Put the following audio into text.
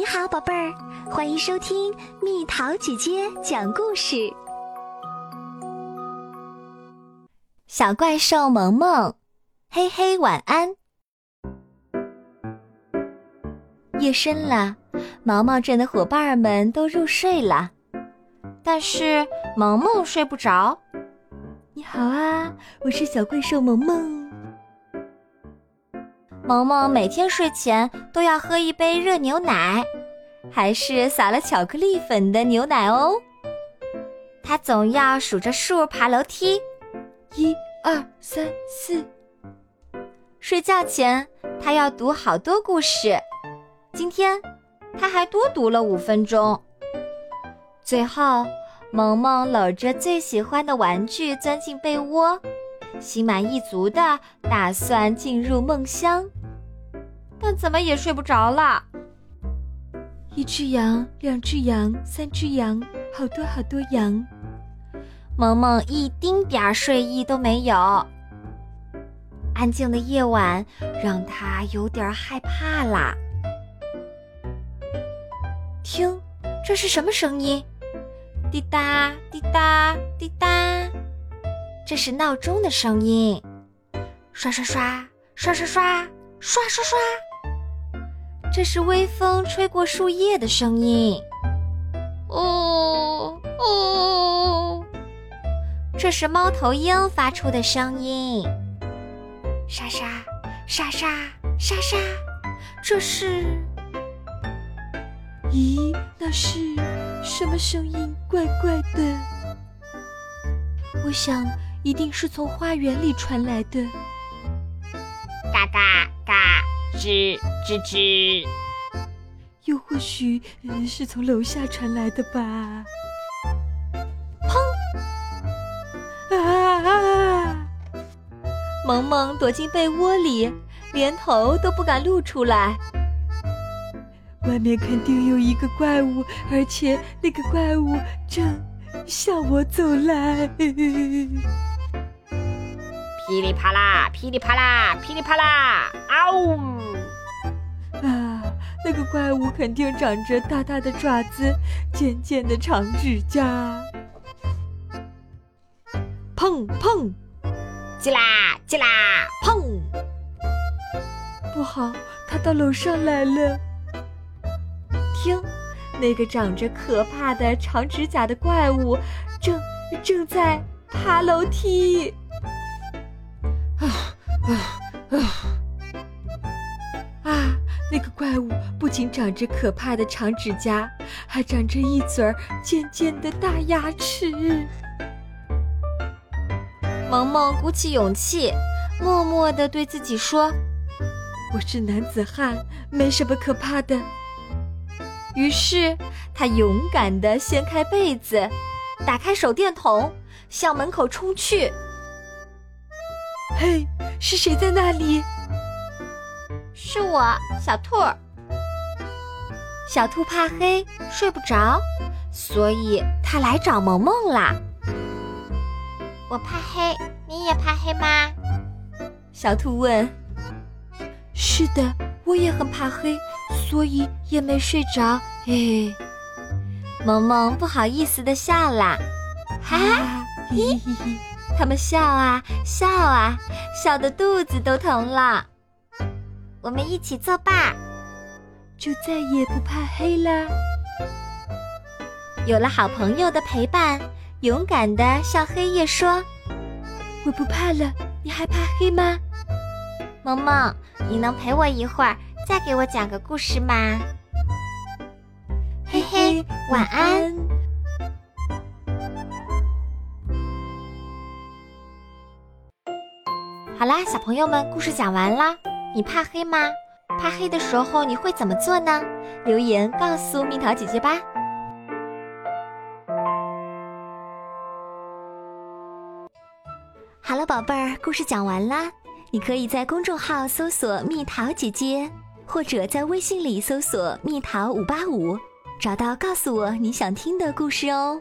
你好，宝贝儿，欢迎收听蜜桃姐姐讲故事。小怪兽萌萌，嘿嘿，晚安。夜深了，毛毛镇的伙伴们都入睡了，但是萌萌睡不着。你好啊，我是小怪兽萌萌。萌萌每天睡前都要喝一杯热牛奶，还是撒了巧克力粉的牛奶哦。他总要数着数爬楼梯，一二三四。睡觉前他要读好多故事，今天他还多读了五分钟。最后，萌萌搂着最喜欢的玩具钻进被窝，心满意足的打算进入梦乡。但怎么也睡不着了。一只羊，两只羊，三只羊，好多好多羊。萌萌一丁点儿睡意都没有。安静的夜晚让他有点害怕啦。听，这是什么声音？滴答滴答滴答，这是闹钟的声音。刷刷刷刷刷刷刷刷刷。这是微风吹过树叶的声音，哦哦！这是猫头鹰发出的声音，沙沙沙沙沙沙。这是……咦，那是什么声音？怪怪的。我想一定是从花园里传来的。嘎嘎嘎。吱吱吱，又或许是从楼下传来的吧。砰！啊！萌萌躲进被窝里，连头都不敢露出来。外面肯定有一个怪物，而且那个怪物正向我走来。噼里啪啦，噼里啪啦，噼里啪啦！啊呜！啊，那个怪物肯定长着大大的爪子，尖尖的长指甲。砰砰，叽啦叽啦，砰！不好，它到楼上来了。听，那个长着可怕的长指甲的怪物，正正在爬楼梯。啊啊啊！那个怪物不仅长着可怕的长指甲，还长着一嘴儿尖尖的大牙齿。萌萌鼓起勇气，默默地对自己说：“我是男子汉，没什么可怕的。”于是他勇敢地掀开被子，打开手电筒，向门口冲去。嘿，是谁在那里？是我，小兔。小兔怕黑，睡不着，所以它来找萌萌啦。我怕黑，你也怕黑吗？小兔问。是的，我也很怕黑，所以也没睡着。嘿，萌萌不好意思的笑了。哈哈，嘿嘿嘿，他们笑啊笑啊，笑得肚子都疼了。我们一起作伴，就再也不怕黑啦。有了好朋友的陪伴，勇敢的向黑夜说：“我不怕了。”你还怕黑吗？萌萌，你能陪我一会儿，再给我讲个故事吗？嘿嘿，晚安。好小朋友们，故事讲完啦。你怕黑吗？怕黑的时候你会怎么做呢？留言告诉蜜桃姐姐吧。好了，宝贝儿，故事讲完啦。你可以在公众号搜索“蜜桃姐姐”，或者在微信里搜索“蜜桃五八五”，找到告诉我你想听的故事哦。